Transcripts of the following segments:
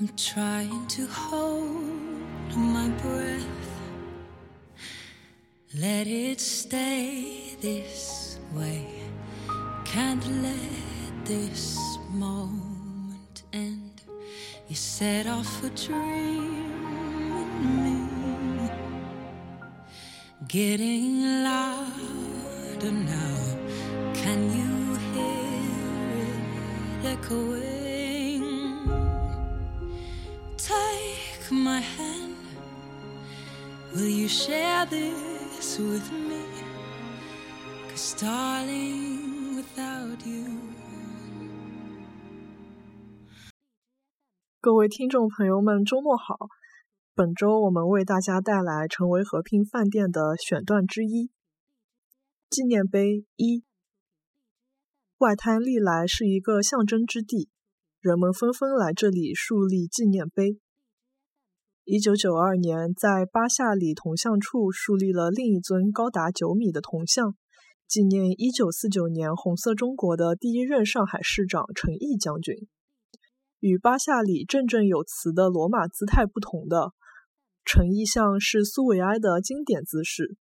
I'm trying to hold my breath. Let it stay this way. Can't let this moment end. You set off a dream in me. Getting louder now. Can you hear it echoing? Will you share this with me? Cause, darling, without you. 各位听众朋友们，周末好！本周我们为大家带来成为和平饭店的选段之一——纪念碑一。外滩历来是一个象征之地，人们纷纷来这里树立纪念碑。一九九二年，在巴夏里铜像处树立了另一尊高达九米的铜像，纪念一九四九年红色中国的第一任上海市长陈毅将军。与巴夏里振振有词的罗马姿态不同的，陈毅像是苏维埃的经典姿势，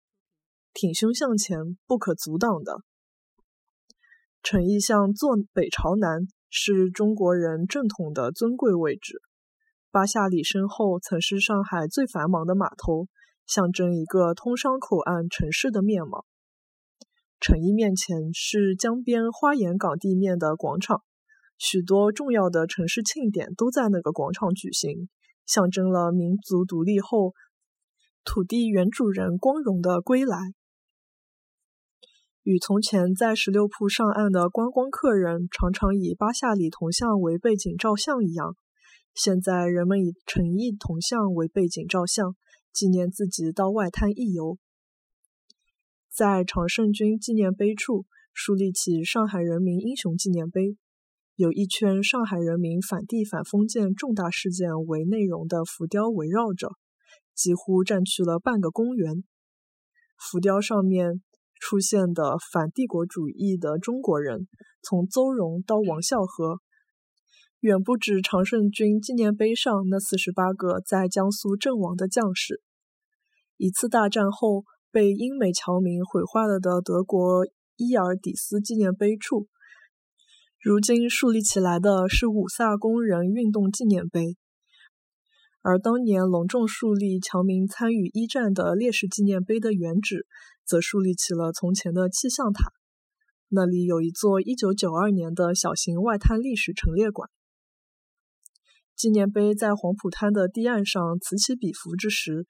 挺胸向前，不可阻挡的。陈毅像坐北朝南，是中国人正统的尊贵位置。巴夏里身后曾是上海最繁忙的码头，象征一个通商口岸城市的面貌。陈毅面前是江边花岩港地面的广场。许多重要的城市庆典都在那个广场举行，象征了民族独立后土地原主人光荣的归来。与从前在十六铺上岸的观光客人常常以巴夏里铜像为背景照相一样，现在人们以陈毅铜像为背景照相，纪念自己到外滩一游。在常胜军纪念碑处树立起上海人民英雄纪念碑。有一圈上海人民反帝反封建重大事件为内容的浮雕围绕着，几乎占据了半个公园。浮雕上面出现的反帝国主义的中国人，从邹容到王孝和，远不止常胜军纪念碑上那四十八个在江苏阵亡的将士。一次大战后被英美侨民毁坏了的德国伊尔底斯纪念碑处。如今树立起来的是五卅工人运动纪念碑，而当年隆重树立侨民参与一战的烈士纪念碑的原址，则树立起了从前的气象塔。那里有一座1992年的小型外滩历史陈列馆。纪念碑在黄浦滩的堤岸上此起彼伏之时，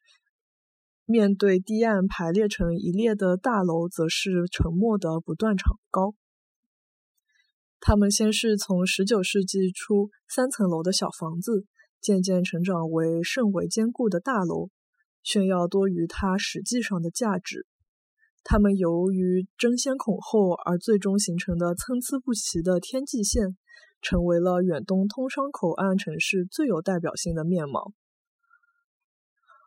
面对堤岸排列成一列的大楼，则是沉默的不断长高。他们先是从19世纪初三层楼的小房子，渐渐成长为甚为坚固的大楼，炫耀多于它实际上的价值。它们由于争先恐后而最终形成的参差不齐的天际线，成为了远东通商口岸城市最有代表性的面貌。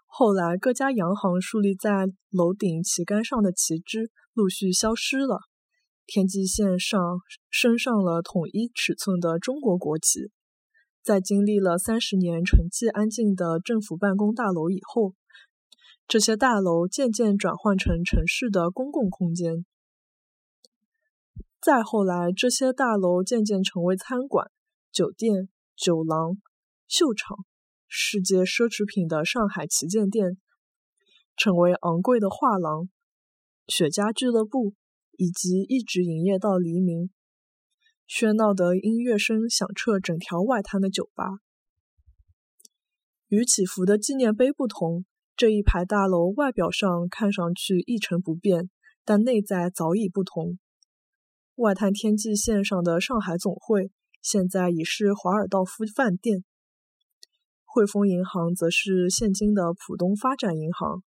后来，各家洋行树立在楼顶旗杆上的旗帜陆续消失了。天际线上升上了统一尺寸的中国国旗。在经历了三十年沉寂安静的政府办公大楼以后，这些大楼渐渐转换成城市的公共空间。再后来，这些大楼渐渐成为餐馆、酒店、酒廊、秀场、世界奢侈品的上海旗舰店，成为昂贵的画廊、雪茄俱乐部。以及一直营业到黎明，喧闹的音乐声响彻整条外滩的酒吧。与起伏的纪念碑不同，这一排大楼外表上看上去一成不变，但内在早已不同。外滩天际线上的上海总会，现在已是华尔道夫饭店；汇丰银行则是现今的浦东发展银行。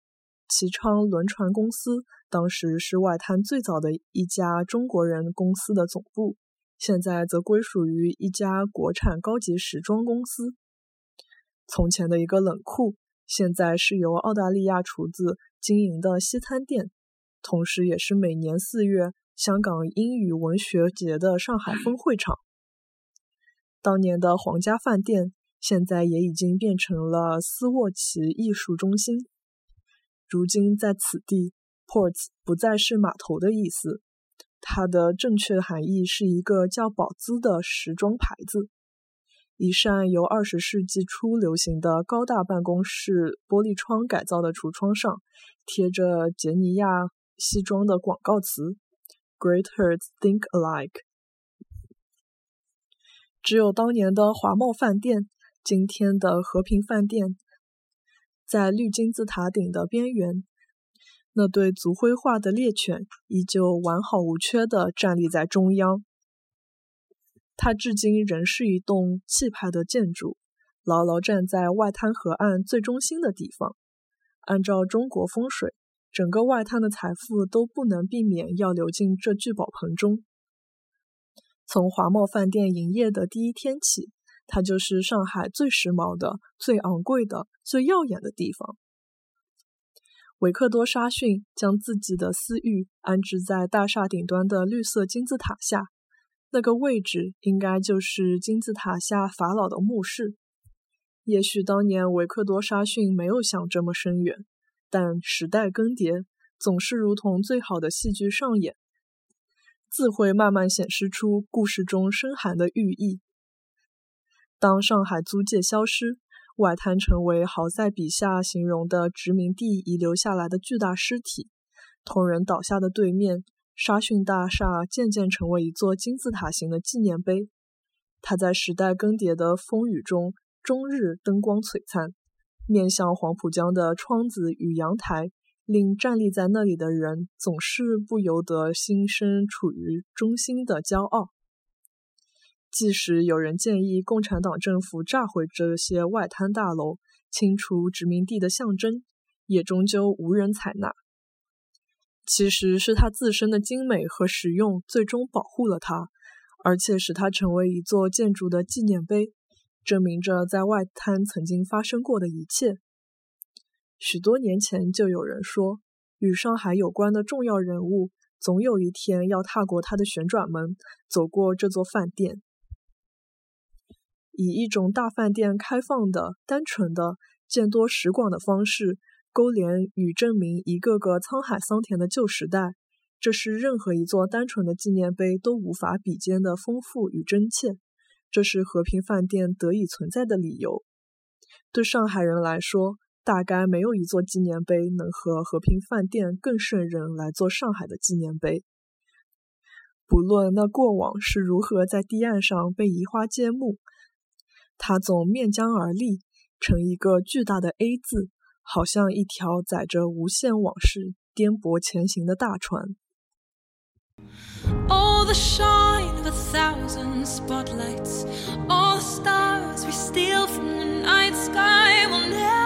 齐昌轮船公司当时是外滩最早的一家中国人公司的总部，现在则归属于一家国产高级时装公司。从前的一个冷库，现在是由澳大利亚厨子经营的西餐店，同时也是每年四月香港英语文学节的上海分会场。当年的皇家饭店，现在也已经变成了斯沃琪艺术中心。如今在此地，ports 不再是码头的意思，它的正确含义是一个叫宝姿的时装牌子。一扇由二十世纪初流行的高大办公室玻璃窗改造的橱窗上，贴着杰尼亚西装的广告词：“Great herds think alike。”只有当年的华茂饭店，今天的和平饭店，在绿金字塔顶的边缘，那对族徽化的猎犬依旧完好无缺地站立在中央。它至今仍是一栋气派的建筑，牢牢站在外滩河岸最中心的地方。按照中国风水，整个外滩的财富都不能避免要流进这聚宝盆中。从华茂饭店营业的第一天起，它就是上海最时髦的、最昂贵的、最耀眼的地方。维克多·沙逊将自己的私域安置在大厦顶端的绿色金字塔下。那个位置应该就是金字塔下法老的墓室。也许当年维克多·沙逊没有想这么深远，但时代更迭总是如同最好的戏剧上演，自会慢慢显示出故事中深含的寓意。当上海租界消失，外滩成为豪塞笔下形容的殖民地遗留下来的巨大尸体，同仁倒下的对面。沙逊大厦渐渐成为一座金字塔形的纪念碑，它在时代更迭的风雨中终日灯光璀璨。面向黄浦江的窗子与阳台，令站立在那里的人总是不由得心生处于中心的骄傲。即使有人建议共产党政府炸毁这些外滩大楼，清除殖民地的象征，也终究无人采纳。其实是它自身的精美和实用，最终保护了它，而且使它成为一座建筑的纪念碑，证明着在外滩曾经发生过的一切。许多年前就有人说，与上海有关的重要人物，总有一天要踏过它的旋转门，走过这座饭店，以一种大饭店开放的、单纯的、见多识广的方式。勾连与证明一个个沧海桑田的旧时代，这是任何一座单纯的纪念碑都无法比肩的丰富与真切。这是和平饭店得以存在的理由。对上海人来说，大概没有一座纪念碑能和和平饭店更胜任来做上海的纪念碑。不论那过往是如何在堤岸上被移花接木，它总面江而立，成一个巨大的 A 字。好像一条载着无限往事颠簸前行的大船。All the shine of a thousand spotlights, all the stars we steal from the night sky will never.